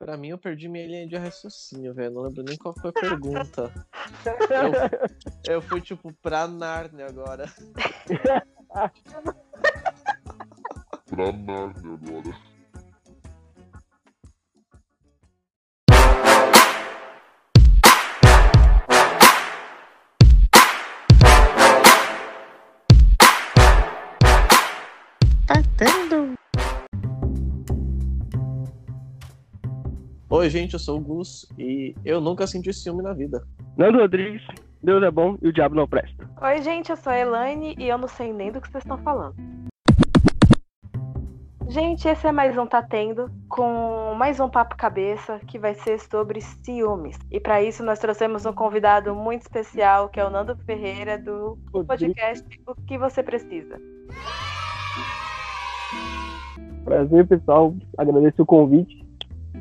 Pra mim, eu perdi minha linha de raciocínio, velho. Não lembro nem qual foi a pergunta. eu, eu fui, tipo, pra Narnia agora. pra Narnia agora. Tá dando. Oi, gente, eu sou o Gus e eu nunca senti ciúme na vida. Nando Rodrigues, Deus é bom e o diabo não presta. Oi, gente, eu sou a Elaine e eu não sei nem do que vocês estão falando. Gente, esse é mais um Tá Tendo, com mais um papo cabeça que vai ser sobre ciúmes. E para isso nós trouxemos um convidado muito especial, que é o Nando Ferreira, do podcast O Que Você Precisa. Prazer, pessoal. Agradeço o convite.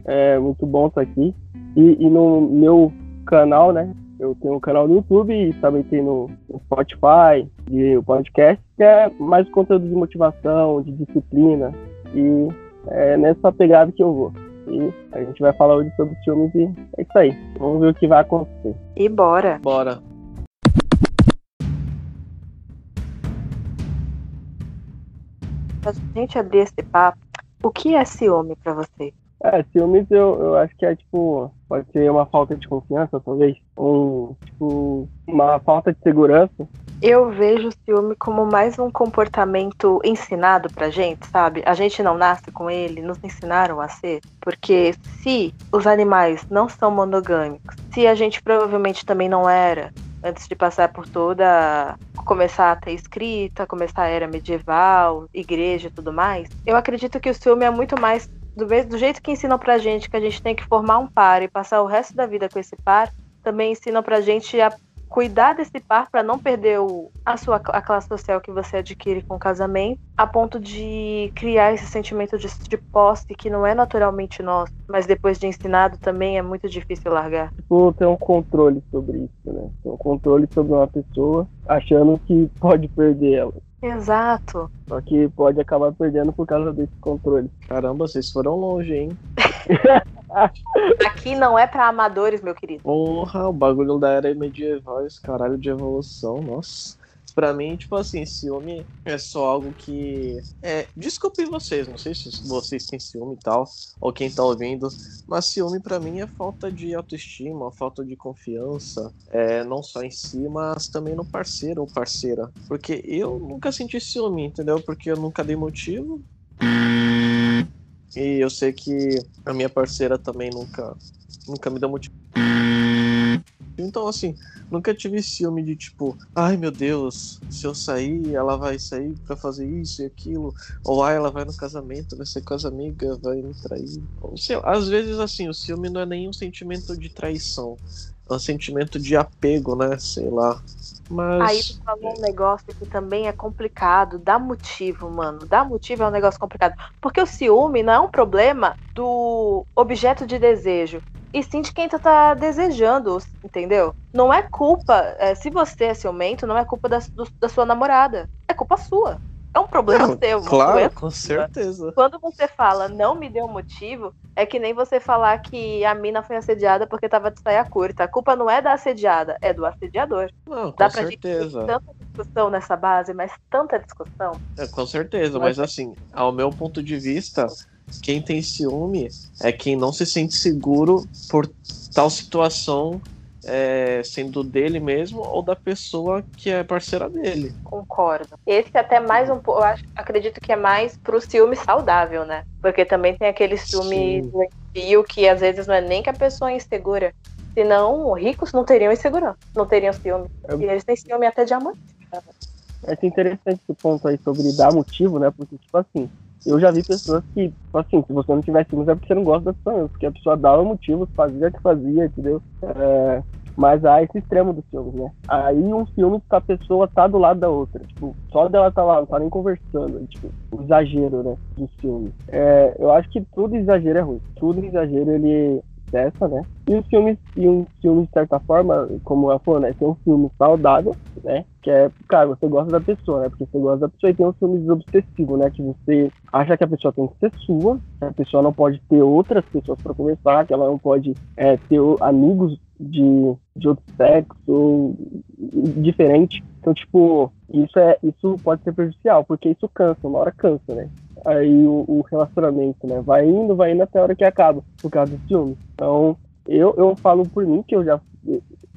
É muito bom estar aqui. E, e no meu canal, né? Eu tenho um canal no YouTube e também tem no, no Spotify, e o podcast, que é mais conteúdo de motivação, de disciplina. E é nessa pegada que eu vou. E a gente vai falar hoje sobre filmes e é isso aí. Vamos ver o que vai acontecer. E bora! Bora. Pra gente abrir esse papo, o que é ciúme para você? É, ciúmes eu, eu acho que é tipo, pode ser uma falta de confiança, talvez. Um, tipo, uma falta de segurança. Eu vejo o ciúme como mais um comportamento ensinado pra gente, sabe? A gente não nasce com ele, nos ensinaram a ser. Porque se os animais não são monogâmicos, se a gente provavelmente também não era, antes de passar por toda. começar a ter escrita, começar a era medieval, igreja e tudo mais, eu acredito que o ciúme é muito mais. Do, do jeito que ensinam pra gente que a gente tem que formar um par e passar o resto da vida com esse par, também ensinam pra gente a cuidar desse par para não perder o, a sua a classe social que você adquire com o casamento, a ponto de criar esse sentimento de, de posse que não é naturalmente nosso, mas depois de ensinado também é muito difícil largar. Tipo, ter um controle sobre isso, né? Ter um controle sobre uma pessoa, achando que pode perder ela. Exato. Só que pode acabar perdendo por causa desse controle. Caramba, vocês foram longe, hein? Aqui não é para amadores, meu querido. Porra, o bagulho da era medieval, esse caralho de evolução, nossa. Pra mim, tipo assim, ciúme é só algo que. É, desculpe vocês, não sei se vocês têm ciúme e tal, ou quem tá ouvindo, mas ciúme pra mim é falta de autoestima, falta de confiança, é, não só em si, mas também no parceiro ou parceira. Porque eu nunca senti ciúme, entendeu? Porque eu nunca dei motivo. E eu sei que a minha parceira também nunca, nunca me deu motivo. Então, assim, nunca tive ciúme de tipo, ai meu Deus, se eu sair, ela vai sair para fazer isso e aquilo. Ou ai, ela vai no casamento, vai ser com as amigas, vai me trair. Ou, sei lá, às vezes, assim, o ciúme não é nenhum sentimento de traição. Um sentimento de apego, né? Sei lá. Mas. Aí tu falou um negócio que também é complicado. Dá motivo, mano. Dá motivo é um negócio complicado. Porque o ciúme não é um problema do objeto de desejo. E sim de quem tu tá desejando, entendeu? Não é culpa. É, se você é ciumento, não é culpa da, do, da sua namorada. É culpa sua. É um problema Não, seu. Claro, não é com certeza. Quando você fala não me deu motivo, é que nem você falar que a mina foi assediada porque tava de saia curta. A culpa não é da assediada, é do assediador. Não, com Dá pra certeza. gente tanta discussão nessa base, mas tanta discussão. É, com certeza, mas assim, ao meu ponto de vista, quem tem ciúme é quem não se sente seguro por tal situação, é, sendo dele mesmo ou da pessoa que é parceira dele. Concordo. Esse é até mais um pouco, eu acho, acredito que é mais pro ciúme saudável, né? Porque também tem aquele ciúme Sim. doentio que às vezes não é nem que a pessoa é insegura. Senão, ricos não teriam insegurança, não teriam ciúme. É. E eles têm ciúme até de amor. Acho interessante esse ponto aí sobre dar motivo, né? Porque, tipo assim, eu já vi pessoas que, assim, se você não tiver ciúmes é porque você não gosta da pessoa, mesmo, porque a pessoa dava motivos, fazia o que fazia, entendeu? É, mas há esse extremo dos ciúmes, né? Aí um ciúme que a pessoa tá do lado da outra, tipo, só dela tá lá, não tá nem conversando, tipo, o exagero, né, do ciúme. É, eu acho que tudo exagero é ruim, tudo exagero ele excessa, né? E os filmes, e um filme, de certa forma, como ela falou, né? Tem um filme saudável, né? Que é, cara, você gosta da pessoa, né? Porque você gosta da pessoa e tem uns filmes obsessivos, né? Que você acha que a pessoa tem que ser sua, que a pessoa não pode ter outras pessoas para conversar, que ela não pode é, ter amigos de, de outro sexo diferente. Então, tipo, isso, é, isso pode ser prejudicial, porque isso cansa, uma hora cansa, né? Aí o, o relacionamento, né? Vai indo, vai indo até a hora que acaba, por causa do filme. Então, eu, eu falo por mim que eu já.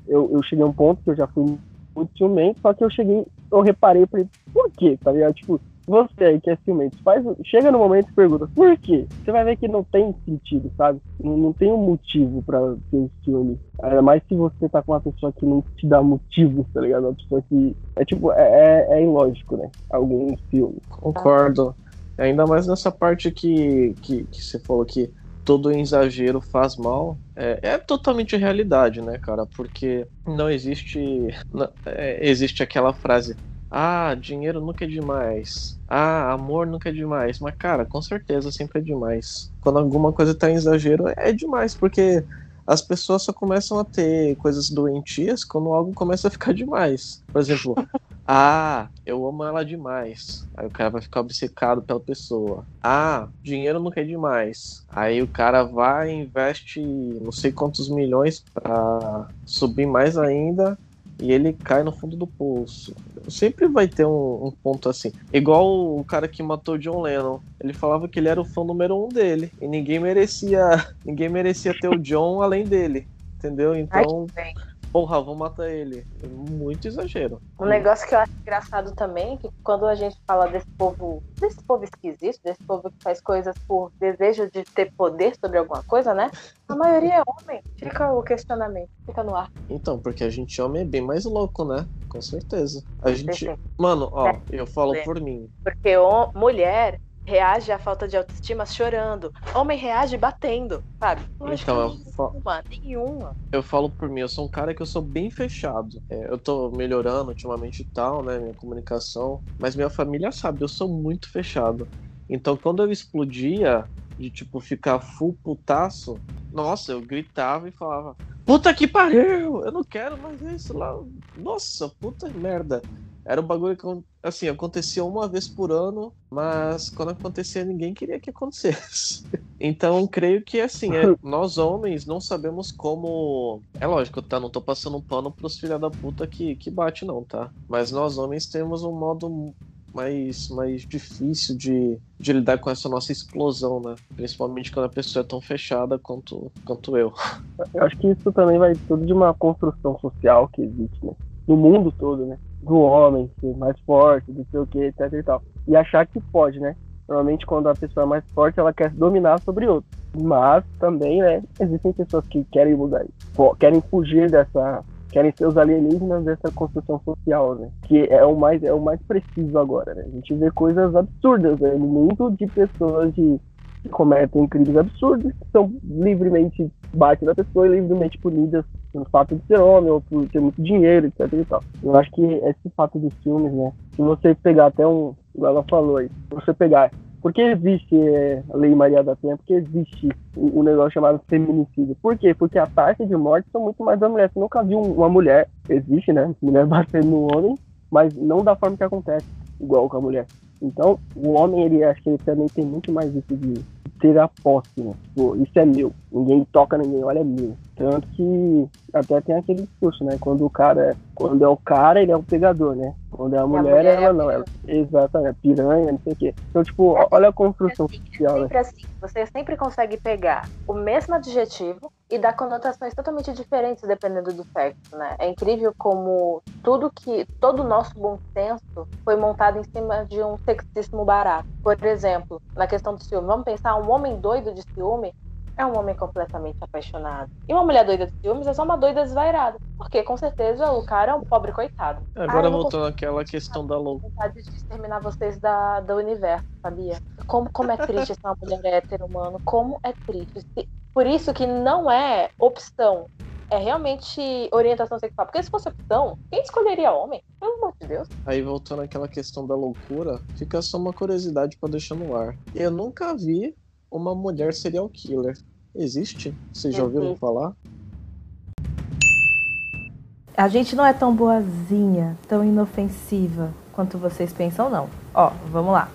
Eu, eu cheguei a um ponto que eu já fui muito ciumento, só que eu cheguei, eu reparei, falei, por quê? Tá ligado? Tipo, você aí que é ciumento, faz, chega no momento e pergunta, por quê? Você vai ver que não tem sentido, sabe? Não, não tem um motivo pra ter ciúme. Ainda mais se você tá com uma pessoa que não te dá motivo, tá ligado? Uma pessoa que. É tipo, é, é, é ilógico, né? Alguns filmes. Concordo. Ainda mais nessa parte que, que, que você falou que todo exagero faz mal, é, é, totalmente realidade, né, cara? Porque não existe. Não, é, existe aquela frase. Ah, dinheiro nunca é demais. Ah, amor nunca é demais. Mas, cara, com certeza sempre é demais. Quando alguma coisa tá em exagero, é demais, porque as pessoas só começam a ter coisas doentias quando algo começa a ficar demais. Por exemplo, ah, eu amo ela demais. Aí o cara vai ficar obcecado pela pessoa. Ah, dinheiro não quer demais. Aí o cara vai e investe não sei quantos milhões para subir mais ainda e ele cai no fundo do poço. Sempre vai ter um, um, ponto assim. Igual o cara que matou John Lennon. Ele falava que ele era o fã número um dele. E ninguém merecia. Ninguém merecia ter o John além dele. Entendeu? Então. Ai, porra, vou matar ele. Muito exagero. Um negócio que eu acho engraçado também, que quando a gente fala desse povo, desse povo esquisito, desse povo que faz coisas por desejo de ter poder sobre alguma coisa, né? A maioria é homem. Fica o questionamento, fica no ar. Então, porque a gente homem é bem mais louco, né? Com certeza. A gente. Mano, ó, é. eu falo por mim. Porque mulher reage à falta de autoestima chorando. Homem reage batendo, sabe? então, eu nenhuma, nenhuma. Eu falo por mim, eu sou um cara que eu sou bem fechado. É, eu tô melhorando ultimamente e tal, né? Minha comunicação. Mas minha família sabe, eu sou muito fechado. Então, quando eu explodia, de tipo ficar full putaço, nossa, eu gritava e falava: Puta que pariu! Eu não quero mais isso lá. Nossa, puta merda. Era um bagulho que, assim, acontecia uma vez por ano, mas quando acontecia ninguém queria que acontecesse. Então, creio que, assim, é, nós homens não sabemos como. É lógico, tá? Não tô passando um pano pros filha da puta que, que bate, não, tá? Mas nós homens temos um modo mais, mais difícil de, de lidar com essa nossa explosão, né? Principalmente quando a pessoa é tão fechada quanto, quanto eu. Eu acho que isso também vai tudo de uma construção social que existe, né? No mundo todo, né? Do homem ser mais forte, do sei o que, etc e tal. E achar que pode, né? Normalmente quando a pessoa é mais forte, ela quer dominar sobre outro. Mas também, né, existem pessoas que querem mudar querem fugir dessa, querem ser os alienígenas dessa construção social, né? Que é o mais é o mais preciso agora, né? A gente vê coisas absurdas né? no mundo de pessoas de que cometem crimes absurdos, que são livremente batem na pessoa e livremente punidas pelo fato de ser homem ou por ter muito dinheiro, etc e tal. Eu acho que esse fato dos filmes, né, se você pegar até um, igual ela falou aí, você pegar por que existe é, a Lei Maria da Penha? Porque existe um, um, negócio chamado feminicídio. Por quê? Porque a taxa de morte são muito mais da mulher. Você nunca viu uma mulher, existe, né? Mulher batendo no homem, mas não da forma que acontece, igual com a mulher. Então, o homem, ele acho que ele também tem muito mais isso de ter a posse, né? Pô, isso é meu. Ninguém toca ninguém, olha, é meu. Tanto que até tem aquele discurso, né? Quando o cara, quando é o cara, ele é o pegador, né? Quando é a, mulher, a mulher, ela é não, ela, exatamente, piranha, não sei o quê. Então, tipo, é olha a construção assim, social, é sempre né? assim, você sempre consegue pegar o mesmo adjetivo e dar conotações totalmente diferentes dependendo do sexo, né? É incrível como tudo que, todo o nosso bom senso foi montado em cima de um sexismo barato. Por exemplo, na questão do ciúme, vamos pensar, um homem doido de ciúme é um homem completamente apaixonado. E uma mulher doida de ciúmes é só uma doida desvairada. Porque, com certeza, o cara é um pobre coitado. Agora, ah, voltando àquela questão da loucura. vontade de exterminar vocês da, do universo, sabia? Como, como é triste ser uma mulher hétero, mano. Como é triste. Por isso que não é opção. É realmente orientação sexual. Porque se fosse opção, quem escolheria homem? Pelo amor de Deus. Aí, voltando àquela questão da loucura, fica só uma curiosidade para deixar no ar. Eu nunca vi uma mulher serial killer. existe? Vocês já ouviram falar? A gente não é tão boazinha, tão inofensiva quanto vocês pensam, não. Ó, vamos lá.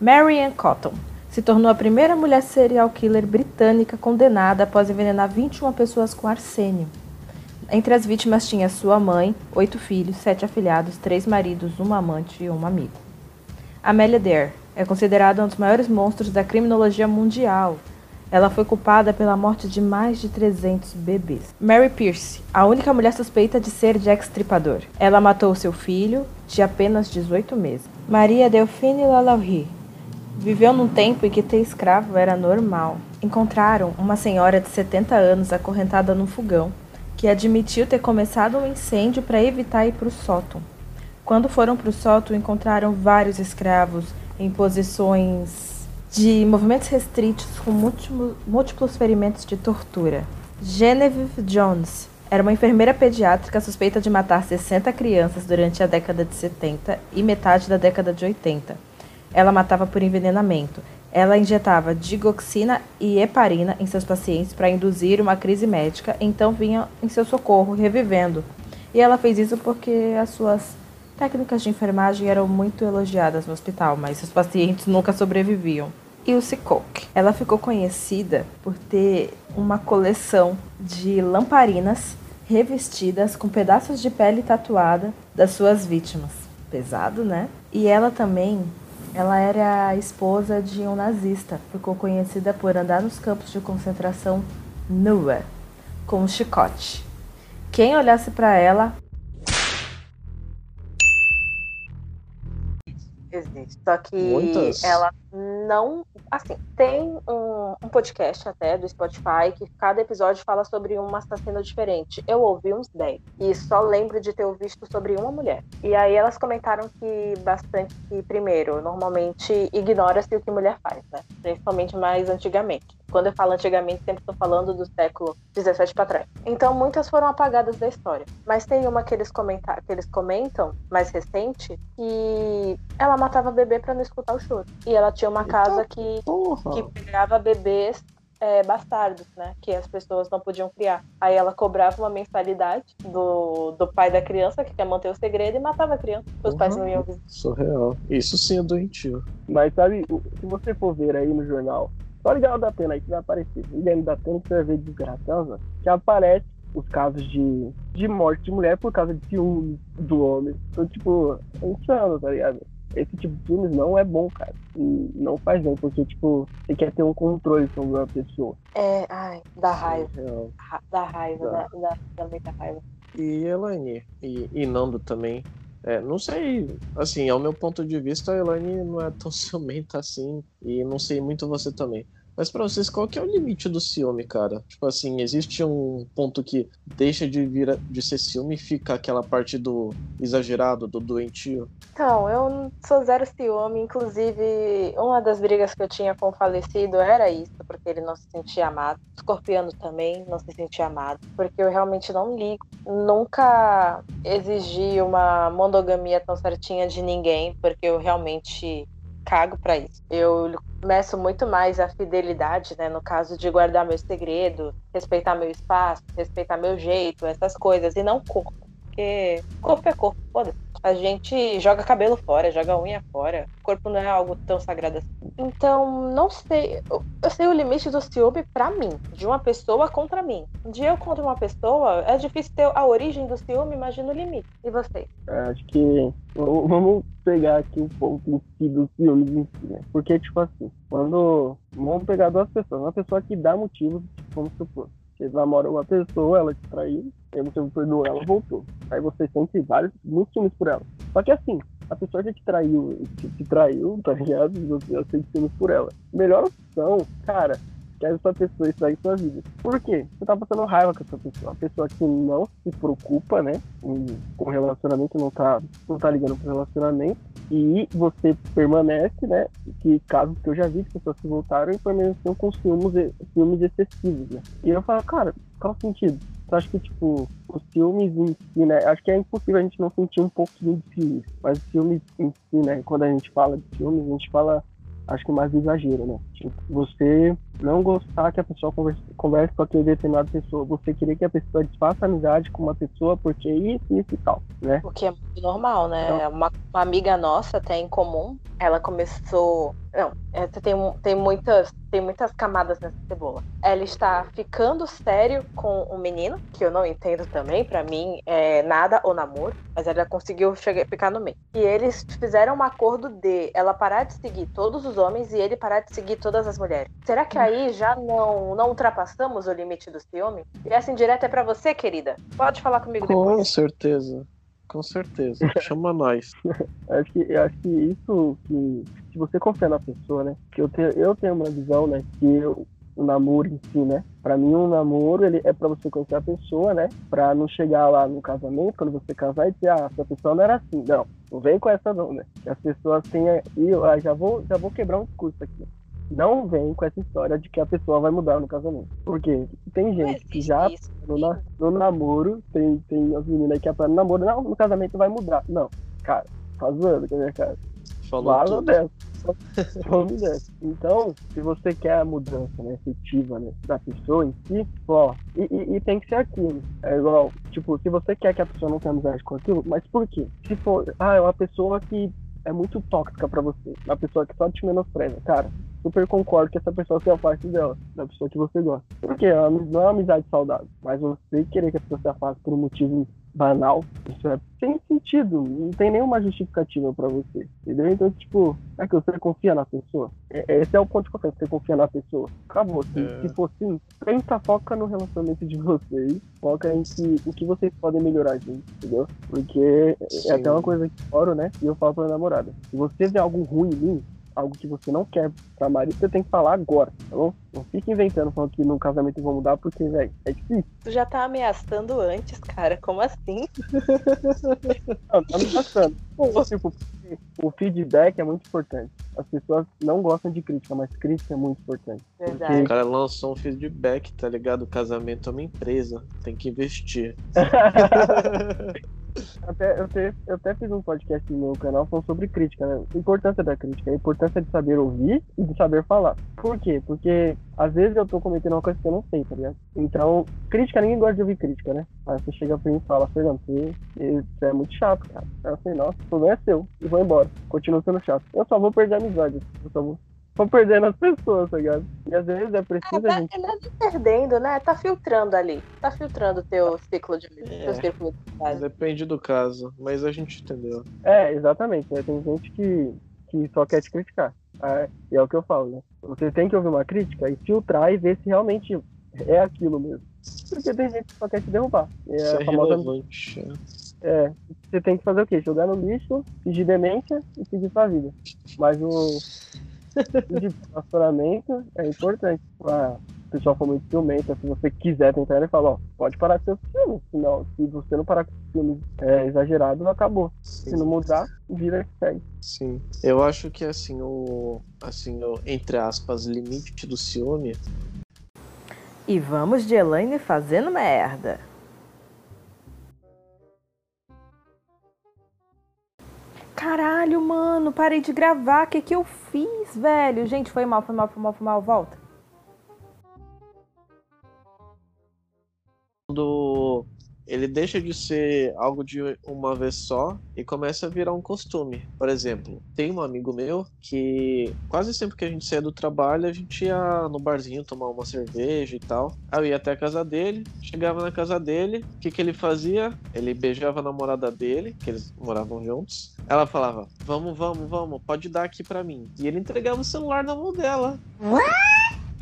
Marianne Cotton se tornou a primeira mulher serial killer britânica condenada após envenenar 21 pessoas com arsênio. Entre as vítimas tinha sua mãe, oito filhos, sete afilhados, três maridos, uma amante e um amigo. Amélia Dare é considerada um dos maiores monstros da criminologia mundial. Ela foi culpada pela morte de mais de 300 bebês. Mary Pierce, a única mulher suspeita de ser Jack Stripador. Ela matou seu filho, de apenas 18 meses. Maria Delphine Lalaurie viveu num tempo em que ter escravo era normal. Encontraram uma senhora de 70 anos acorrentada num fogão, que admitiu ter começado um incêndio para evitar ir para o sótão. Quando foram para o sótão, encontraram vários escravos em posições de movimentos restritos com múltiplo- múltiplos ferimentos de tortura. Genevieve Jones era uma enfermeira pediátrica suspeita de matar 60 crianças durante a década de 70 e metade da década de 80. Ela matava por envenenamento. Ela injetava digoxina e heparina em seus pacientes para induzir uma crise médica, então vinha em seu socorro, revivendo. E ela fez isso porque as suas técnicas de enfermagem eram muito elogiadas no hospital, mas seus pacientes nunca sobreviviam. Ilse Koch. Ela ficou conhecida por ter uma coleção de lamparinas revestidas com pedaços de pele tatuada das suas vítimas. Pesado, né? E ela também, ela era a esposa de um nazista. Ficou conhecida por andar nos campos de concentração nua, com um chicote. Quem olhasse para ela Só que Muitas? ela não. Assim, tem um, um podcast até do Spotify que cada episódio fala sobre um assassino diferente. Eu ouvi uns 10. E só lembro de ter visto sobre uma mulher. E aí elas comentaram que bastante que, primeiro, normalmente ignora-se o que mulher faz, né? Principalmente mais antigamente. Quando eu falo antigamente, sempre estou falando do século 17 para trás. Então, muitas foram apagadas da história. Mas tem uma que eles, comenta que eles comentam, mais recente, que ela matava bebê para não escutar o choro. E ela tinha uma casa que, que pegava bebês é, bastardos, né? Que as pessoas não podiam criar. Aí ela cobrava uma mensalidade do, do pai da criança, que quer manter o segredo, e matava a criança. Os pais não iam visitar. Surreal. Isso sim é doentio. Mas sabe, o- se você for ver aí no jornal, só ligar o da pena aí que vai aparecer. Ligando da pena que você vai ver desgraçosa, que aparece os casos de, de morte de mulher por causa de ciúmes do homem. Então, tipo, é insano, tá ligado? Esse tipo de filmes não é bom, cara. E não faz bem, porque, tipo, você quer ter um controle sobre uma pessoa. É, ai, dá raiva. Surreal. ra- Dá raiva, Dá. dá, dá, dá muita raiva. E Elaine, e, e Nando também. É, não sei, assim, ao meu ponto de vista, a Elaine não é tão ciumenta assim, e não sei muito você também. Mas pra vocês, qual que é o limite do ciúme, cara? Tipo assim, existe um ponto que deixa de vir de ser ciúme e fica aquela parte do exagerado, do doentio? Então, eu sou zero ciúme. Inclusive, uma das brigas que eu tinha com o falecido era isso, porque ele não se sentia amado. Escorpiano também não se sentia amado, porque eu realmente não ligo. Nunca exigi uma monogamia tão certinha de ninguém, porque eu realmente cago pra isso. Eu meço muito mais a fidelidade, né? No caso de guardar meu segredo, respeitar meu espaço, respeitar meu jeito, essas coisas, e não corpo. Porque corpo é corpo, foda-se. A gente joga cabelo fora, joga unha fora. O corpo não é algo tão sagrado assim. Então, não sei. Eu, eu sei o limite do ciúme pra mim, de uma pessoa contra mim. De eu contra uma pessoa, é difícil ter a origem do ciúme, imagina o limite. E vocês? É, Acho que vamos pegar aqui um em si dos filmes em si, né? Porque, tipo assim, quando. Vamos pegar duas pessoas. Uma pessoa que dá motivos, tipo, como supor. Você namora uma pessoa, ela te traiu, aí você perdoou, ela voltou. Aí você sente vários, muitos ciúmes por ela. Só que assim, a pessoa já te traiu, te, te traiu, tá ligado? E você já sente ciúmes por ela. Melhor opção, cara, que essa pessoa estrague sua vida. Por quê? Você tá passando raiva com essa pessoa. Uma pessoa que não se preocupa, né? Com relacionamento, não tá, não tá ligando pro relacionamento. E você permanece, né? Que casos que eu já vi, que pessoas que voltaram e permaneceram com ciúmes, ciúmes excessivos, né? E eu falo, cara, qual o sentido? Eu acho que, tipo, os filmes em si, né? Acho que é impossível a gente não sentir um pouquinho de ciúmes. Mas os filmes em si, né? Quando a gente fala de filmes, a gente fala, acho que mais exagero, né? Você não gostar que a pessoa converse, converse com aquele determinada pessoa. Você querer que a pessoa desfaça amizade com uma pessoa porque isso, isso e tal, né? O que é muito normal, né? Então- Uma, uma amiga nossa, até em comum, ela começou. Não, é, tem, tem, muitas, tem muitas camadas nessa cebola. Ela está ficando sério com um menino, que eu não entendo também, pra mim é nada ou namoro, mas ela conseguiu chegar, ficar no meio. E eles fizeram um acordo de ela parar de seguir todos os homens e ele parar de seguir todas as mulheres. Será que aí já não, não ultrapassamos o limite do ciúme? E essa indireta é pra você, querida. Pode falar comigo Com depois. certeza. Com certeza. Chama nós. Acho que, eu acho que isso que. Se você confia na pessoa, né? Que eu tenho, eu tenho uma visão, né? Que eu, o namoro em si, né? Pra mim, um namoro ele é pra você conhecer a pessoa, né? Pra não chegar lá no casamento, quando você casar, e dizer, ah, essa pessoa não era assim. Não, não vem com essa não, né? Que as pessoas têm. E eu ah, já, vou, já vou quebrar um discurso aqui. Não vem com essa história de que a pessoa vai mudar no casamento. Porque tem gente que já isso. no, na- no namoro, tem, tem as meninas que apoiam no namoro, não, no casamento vai mudar. Não, cara, tá zoando com a minha cara. Falou Vaza tudo. dessa. Some dessa. Então, se você quer a mudança né, efetiva né, da pessoa em si, ó, e, e- e tem que ser aquilo. É igual, tipo, se você quer que a pessoa não tenha amizade com aquilo, mas por quê? Se for, ah, é uma pessoa que é muito tóxica pra você, uma pessoa que só te menospreza, cara, super concordo que essa pessoa seja parte dela, da pessoa que você gosta. Porque é não é uma amizade saudável, mas você querer que a pessoa se afaste por um motivo banal, isso é sem sentido, não tem nenhuma justificativa pra você, entendeu? Então, tipo, é que você confia na pessoa. É- Esse é o ponto de confiança, você confia na pessoa. Acabou. Se, É. se for assim, pensa, foca no relacionamento de vocês, foca em que, o que vocês podem melhorar, gente, entendeu? Porque é Sim. até uma coisa que eu oro, né? E eu falo pra minha namorada, se você vê algo ruim em mim, algo que você não quer pra marido, você tem que falar agora, tá bom? Não fica inventando falando que no casamento eu vou mudar, porque, velho, é difícil. Tu já tá ameaçando antes, cara. Como assim? Não, tá me passando. Tipo, o feedback é muito importante. As pessoas não gostam de crítica, mas crítica é muito importante. Verdade. O cara lançou um feedback, tá ligado? O casamento é uma empresa. Tem que investir. Até, eu, até, eu até fiz um podcast no meu canal falando sobre crítica, né? A importância da crítica, a importância de saber ouvir e de saber falar. Por quê? Porque às vezes eu tô cometendo uma coisa que eu não sei, tá ligado? Então, crítica, ninguém gosta de ouvir crítica, né? Aí você chega pra mim e fala, Fernando, você, você é muito chato, cara. Eu falei, nossa, o problema é seu. E vou embora. Continua sendo chato. Eu só vou perder a amizade. Eu só vou, vou perdendo as pessoas, tá ligado? E às vezes é preciso a Tá, gente. tá perdendo, né? Tá filtrando ali. Tá filtrando o teu ciclo de É. teu círculo de amizade. Depende do caso, mas a gente entendeu. É, exatamente. né? Tem gente que, que só quer te criticar. Ah, E é o que eu falo, né? Você tem que ouvir uma crítica e filtrar e ver se realmente é aquilo mesmo. Porque tem gente que só quer te derrubar. E Isso é é a famosa. relevante. É, você tem que fazer o quê? Jogar no lixo, fingir demência e seguir sua vida. Mas o de relacionamento é importante. Ah, o pessoal for muito ciumento, se você quiser tentar, ele fala, ó, pode parar seus filmes. Senão, se você não parar com os filmes é, exagerados, acabou. Se não mudar, vira que segue. Sim. Eu acho que assim, o. Assim, o, entre aspas, limite do ciúme E vamos de Elaine fazendo merda. Caralho, mano, parei de gravar. O que, que eu fiz, velho? Gente, foi mal, foi mal, foi mal, foi mal. Volta. Deixa de ser algo de uma vez só e começa a virar um costume. Por exemplo, tem um amigo meu que quase sempre que a gente saía do trabalho, a gente ia no barzinho tomar uma cerveja e tal. Aí eu ia até a casa dele, chegava na casa dele, o que, que ele fazia? Ele beijava a namorada dele, que eles moravam juntos. Ela falava: Vamos, vamos, vamos, pode dar aqui pra mim. E ele entregava o celular na mão dela.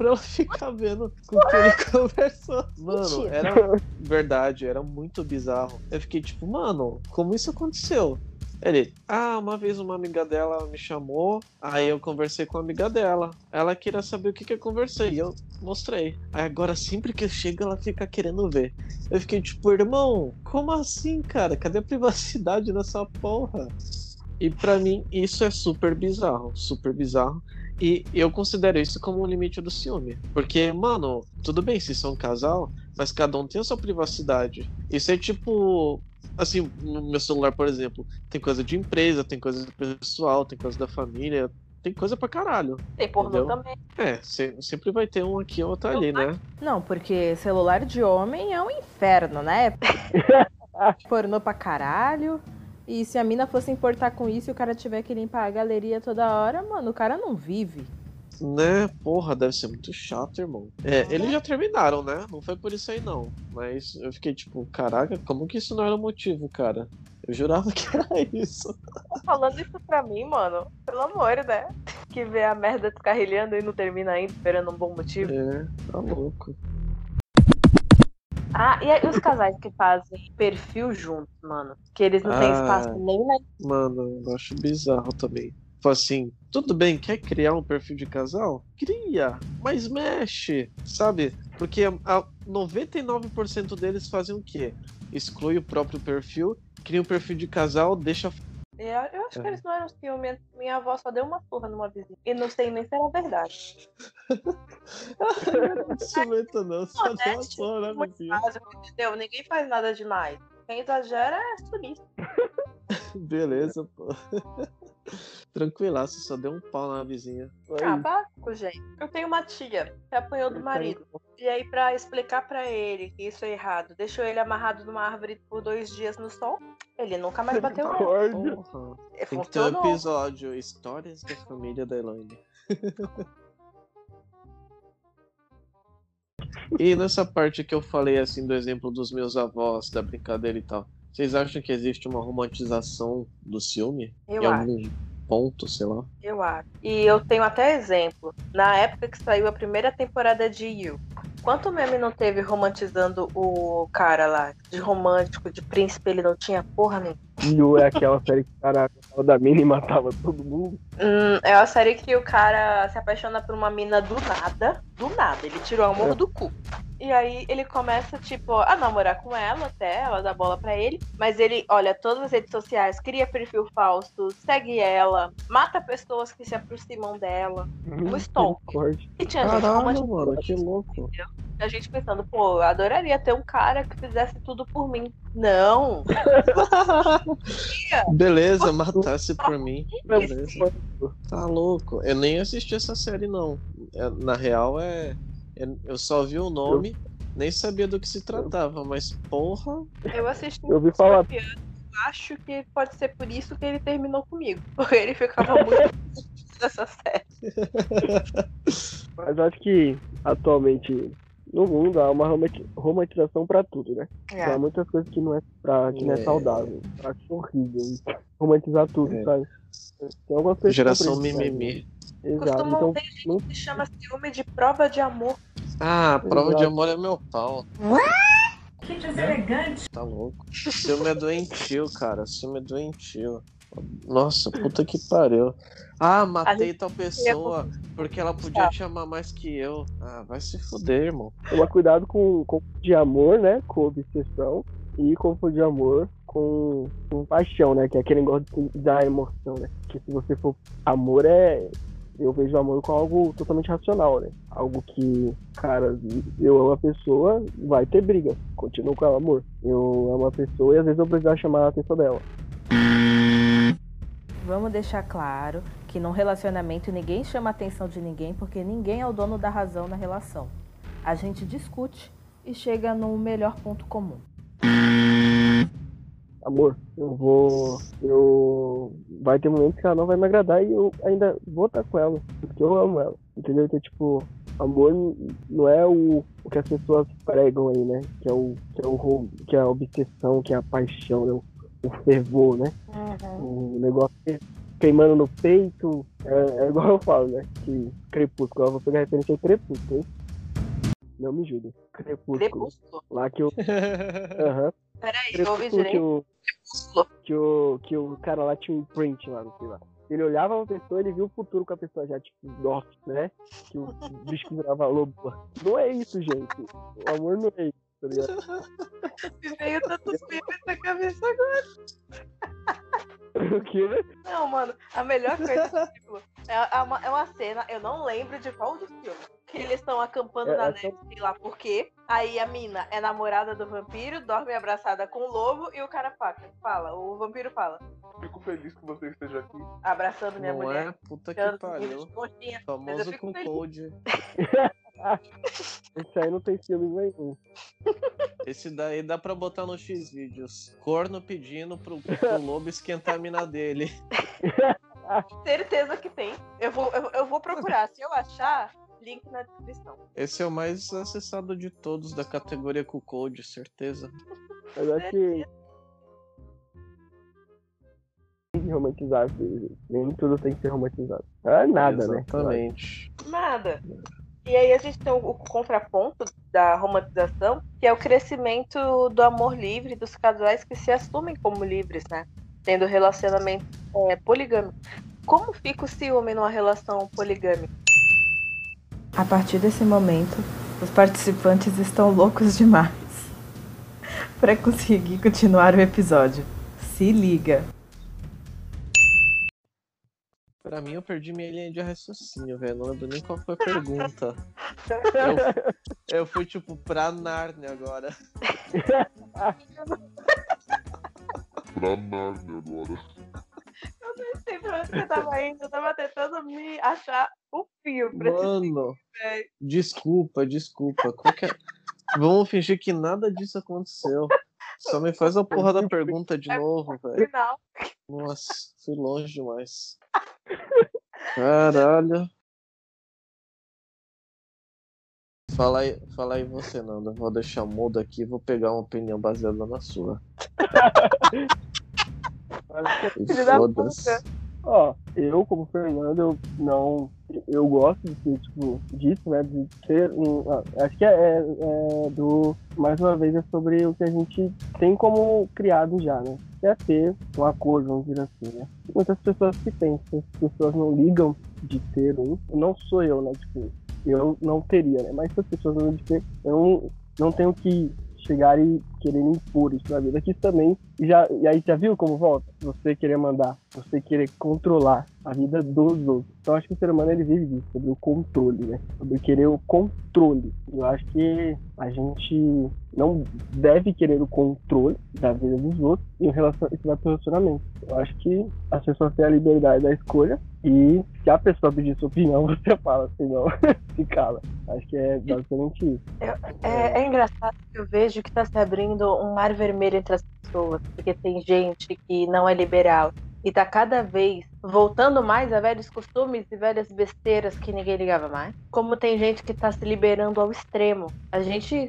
Pra ela ficar vendo com o que ele conversou. Mano, era verdade, era muito bizarro. Eu fiquei tipo, mano, como isso aconteceu? Ele, ah, uma vez uma amiga dela me chamou, aí eu conversei com a amiga dela. Ela queria saber o que, que eu conversei, e eu mostrei. Aí agora, sempre que eu chego, ela fica querendo ver. Eu fiquei tipo, irmão, como assim, cara? Cadê a privacidade nessa porra? E pra mim, isso é super bizarro, super bizarro. E eu considero isso como um limite do ciúme. Porque, mano, tudo bem se são um casal, mas cada um tem a sua privacidade. Isso é tipo. Assim, no meu celular, por exemplo, tem coisa de empresa, tem coisa pessoal, tem coisa da família. tem coisa pra caralho. Tem pornô Entendeu? também. É, se- sempre vai ter um aqui ou outro ali, né? Não, porque celular de homem é um inferno, né? Pornô pra caralho. E se a mina fosse importar com isso e o cara tiver que limpar a galeria toda hora, mano, o cara não vive. Né? Porra, deve ser muito chato, irmão. É, eles já terminaram, né? Não foi por isso aí, não. Mas eu fiquei tipo, caraca, como que isso não era motivo, cara? Eu jurava que era isso. Tá falando isso pra mim, mano. Pelo amor, né? Que vê a merda descarrilhando e não termina ainda, esperando um bom motivo. É, tá louco. Ah, e aí os casais que fazem perfil juntos, mano? Que eles não têm Ah. espaço nem na. Mano, eu acho bizarro também. Tipo assim, tudo bem, quer criar um perfil de casal? Cria, mas mexe, sabe? Porque a 99% deles fazem o quê? Exclui o próprio perfil, cria um perfil de casal, deixa. Eu, eu acho que É. eles não eram ciumentos. Minha avó só deu uma surra numa vizinha. E não sei nem se era verdade. Não ciumento não, só deu uma porra na muito vizinha. entendeu? Ninguém faz nada demais. Quem exagera é turista. Beleza, pô. Tranquilaço, só deu um pau na vizinha. Ah, básico, gente. Eu tenho uma tia que apanhou do marido. E aí, pra explicar pra ele que isso é errado, deixou ele amarrado numa árvore por dois dias no sol, ele nunca mais bateu. Porra. É, Tem que ter um episódio Histórias da Família da Elaine. e nessa parte que eu falei assim do exemplo dos meus avós, da brincadeira e tal, vocês acham que existe uma romantização do ciúme? Eu em acho. algum ponto, sei lá. Eu acho. E eu tenho até exemplo. Na época que saiu a primeira temporada de You. Quanto meme não teve romantizando o cara lá? De romântico, de príncipe, ele não tinha porra nenhuma. You é aquela série que o cara da mina e matava todo mundo. Hum, é a série que o cara se apaixona por uma mina do nada. Do nada. Ele tirou a mão É. do cu. E aí ele começa, tipo, a namorar com ela até, ela dá bola pra ele. Mas ele olha todas as redes sociais, cria perfil falso, segue ela, mata pessoas que se aproximam dela. O stalker. Misericórdia. E tinha gente Caralho, mano, que louco. a gente pensando, pô, eu adoraria ter um cara que fizesse tudo por mim. Não! Beleza, matasse por mim. Beleza. Tá louco. Eu nem assisti essa série, não. É, Na real, é. é- Eu só vi o nome, nem sabia do que se tratava, mas porra. Eu assisti Eu ouvi falar. Acho que pode ser por isso que ele terminou comigo. Porque ele ficava muito nessa série. Mas acho que atualmente no mundo há uma romanti- romantização pra tudo, né? É. Há muitas coisas que não é, pra, que não é É. saudável. Eu acho horrível romantizar tudo, É. sabe? Geração precisa, mimimi. né? Exato. Costumam Então, ter gente não- que chama ciúme de prova de amor. Ah, prova de Exato. amor é meu pau. Que deselegante. Tá louco. Ciúme é doentio, cara. Ciúme é doentio. Nossa, puta que pariu. Ah, matei tal pessoa porque ela podia te amar mais que eu. Ah, vai se fuder, irmão. tomar cuidado com com de amor, né? Com obsessão. E confundir amor com, com paixão, né? Que é aquele negócio dar emoção, né? Que se você for. Amor é. Eu vejo amor como algo totalmente racional, né? Algo que, cara, eu amo a pessoa, vai ter briga. Continuo com ela, amor. Eu amo a pessoa e às vezes eu preciso chamar a atenção dela. Vamos deixar claro que num relacionamento ninguém chama a atenção de ninguém porque ninguém é o dono da razão na relação. A gente discute e chega no melhor ponto comum. Amor, eu vou. Eu. Vai ter momentos que ela não vai me agradar e eu ainda vou estar com ela. Porque eu amo ela. Entendeu? Então, tipo, amor não é o, o que as pessoas pregam aí, né? Que é o. Que é, o, que é a obsessão, que é a paixão, né? O, o fervor, né? O negócio que- queimando no peito. É, é igual eu falo, né? Que crepúsculo. Eu vou pegar referência ao crepúsculo, hein? Não me julgue. Crepúsculo. Crepúsculo. Lá que o. Aham. Peraí, eu ouvi Crepúsculo que direito. o, que o, que o cara lá tinha um print lá, não sei lá. Ele olhava uma pessoa, ele viu o futuro com a pessoa já, tipo, nossa, né? Que o bicho que virava lobo. Não é isso, gente. O amor não é isso, tá ligado? Me veio tantos memes na cabeça agora. O quê? Não, mano, a melhor coisa do filme é, é uma, é uma cena, eu não lembro de qual do filme. Que eles estão acampando É, na neve, sei lá por quê. Aí a mina é namorada do vampiro, dorme abraçada com o lobo e o cara fala, o vampiro fala: Fico feliz que você esteja aqui. Abraçando minha Não mulher. é? Puta que pariu. Famoso com feliz. cold. Esse aí não tem filme nenhum. Esse daí dá pra botar no X-Vídeos. Corno pedindo pro, pro lobo esquentar a mina dele. Certeza que tem. Eu vou, eu, eu vou procurar. Se eu achar, link na descrição. Esse é o mais acessado de todos da categoria Cuckold, certeza. Mas acho que. Tem que romantizar as coisas. Nem tudo tem que ser romantizado. É nada, né? Exatamente. Nada. E aí a gente tem o, o contraponto da romantização, que é o crescimento do amor livre dos casais que se assumem como livres, né? Tendo relacionamento é, poligâmico. Como fica o ciúme numa relação poligâmica? A partir desse momento, os participantes estão loucos demais para conseguir continuar o episódio. Se liga. Pra mim, eu perdi minha linha de raciocínio, velho. Não lembro nem qual foi a pergunta. Eu, eu fui, tipo, pra Narnia agora. Pra Nárnia agora. Não sei pra onde você tava indo, eu tava tentando me achar o fio pra Mano, velho. desculpa, desculpa. Qual que é- Vamos fingir que nada disso aconteceu. Só me faz a porra da pergunta de novo, velho. Nossa, fui longe demais. Caralho. Fala aí, fala aí você, Nando. Eu Vou deixar mudo aqui e vou pegar uma opinião baseada na sua. Filho da foda-se. Ó, eu como Fernando, eu não. Eu gosto de ser, tipo, disso, né? De ser um. ah, acho que é, é- é do. Mais uma vez, é sobre o que a gente tem como criado já, né? Que é ter um acordo, vamos dizer assim, né? Muitas pessoas que têm, as pessoas não ligam de ter um. Não sou eu, né? Tipo, eu não teria, né? Mas se as pessoas não ligam de ter, eu não, não tenho que chegar e querer impor isso na vida. Que isso também. Já, e aí, já viu como volta? Você querer mandar, você querer controlar a vida dos outros. Então, acho que o ser humano ele vive disso, sobre o controle, né? Sobre querer o controle. Eu acho que a gente não deve querer o controle da vida dos outros e o relacion... isso vai pro relacionamento. Eu acho que as pessoas têm a liberdade da escolha e se a pessoa pedir sua opinião, você fala, se não, se cala. Acho que é basicamente isso. É, é engraçado que eu vejo que tá se abrindo um mar vermelho entre as pessoas, porque tem gente que não é liberal e tá cada vez voltando mais a velhos costumes e velhas besteiras que ninguém ligava mais. Como tem gente que tá se liberando ao extremo. A gente,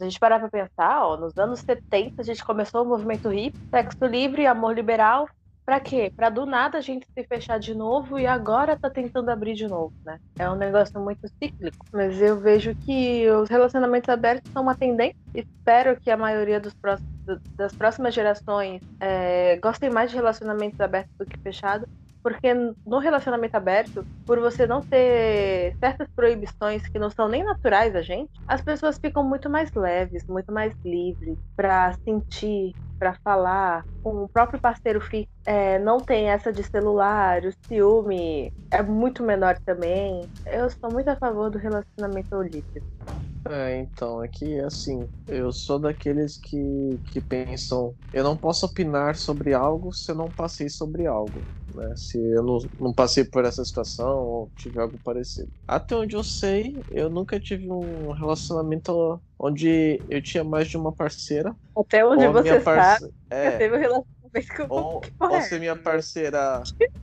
a gente parar pra pensar, ó, nos anos 70 a gente começou o movimento hippie, sexo livre, amor liberal. Pra quê? Pra do nada a gente se fechar de novo e agora tá tentando abrir de novo, né? É um negócio muito cíclico. Mas eu vejo que os relacionamentos abertos são uma tendência. Espero que a maioria dos próximos, das próximas gerações é, gostem mais de relacionamentos abertos do que fechados. Porque no relacionamento aberto, por você não ter certas proibições que não são nem naturais a gente, as pessoas ficam muito mais leves, muito mais livres pra sentir, pra falar. O próprio parceiro é, não tem essa de celular, o ciúme é muito menor também. Eu sou muito a favor do relacionamento livre. É, então, é que assim, eu sou daqueles que, que pensam, eu não posso opinar sobre algo se eu não passei sobre algo, né? Se eu não, não passei por essa situação ou tive algo parecido. Até onde eu sei, eu nunca tive um relacionamento onde eu tinha mais de uma parceira. Até onde você sabe, parce- eu É, teve um relacionamento com ou, ou é se minha parceira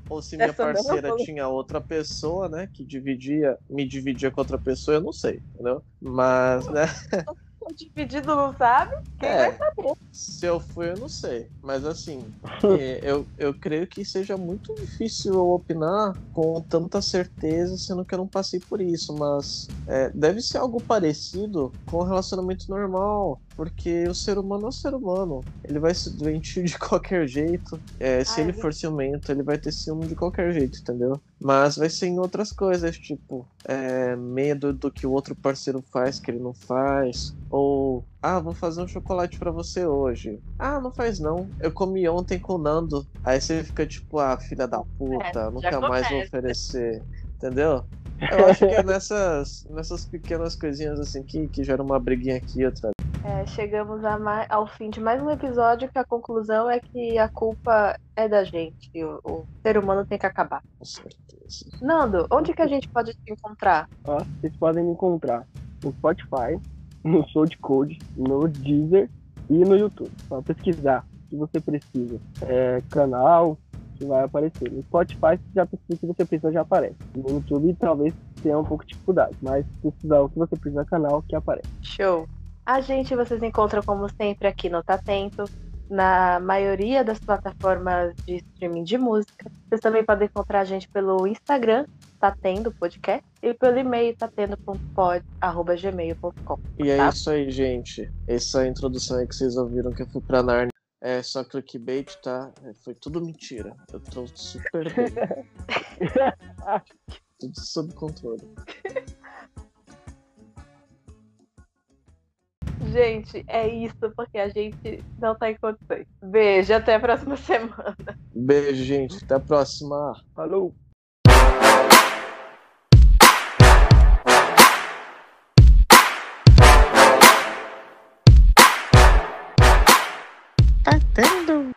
ou se minha não parceira tinha outra pessoa, né, que dividia, me dividia com outra pessoa, eu não sei, entendeu? Mas, né, o dividido não sabe. Quem É. vai saber? se eu fui, eu não sei. Mas assim, é, eu, eu creio que seja muito difícil eu opinar com tanta certeza, sendo que eu não passei por isso. Mas é, deve ser algo parecido com o relacionamento normal. Porque o ser humano é o ser humano. Ele vai se doentir de qualquer jeito. É, se Ah, ele ele- for ciumento, ele vai ter ciúme de qualquer jeito, entendeu? Mas vai ser em outras coisas, tipo, é, medo do que o outro parceiro faz que ele não faz. Ou, ah, vou fazer um chocolate pra você hoje. Ah, não faz não. Eu comi ontem com o Nando. Aí você fica tipo, ah, filha da puta, É, nunca mais vou oferecer. Entendeu? Eu acho que é nessas, nessas pequenas coisinhas assim que, que geram uma briguinha aqui outra. É, chegamos a ma- ao fim de mais um episódio que a conclusão é que a culpa é da gente. O, o ser humano tem que acabar. Com certeza. Nando, onde que a gente pode te encontrar? Ó, vocês podem me encontrar no Spotify, no SoundCloud, no Deezer e no YouTube. Só pesquisar o que você precisa. É, canal que vai aparecer. No Spotify, se já pesquisa o que você precisa, já aparece. No YouTube, talvez tenha um pouco de dificuldade, mas se pesquisar o que você precisa, canal que aparece. Show! A gente vocês encontram, como sempre, aqui no Tatento, na maioria das plataformas de streaming de música. Vocês também podem encontrar a gente pelo Instagram, Tatendo Podcast, e pelo e-mail tatendo.pod.gmail.com. E é Tá. isso aí, gente. Essa introdução aí que vocês ouviram que eu fui pra Narnia é só clickbait, tá? É, Foi tudo mentira. Eu tô super bem. tudo sob controle. Gente, é isso, porque a gente não tá em condições. Beijo, até a próxima semana. Beijo, gente. Até a próxima. Falou! Tá dando.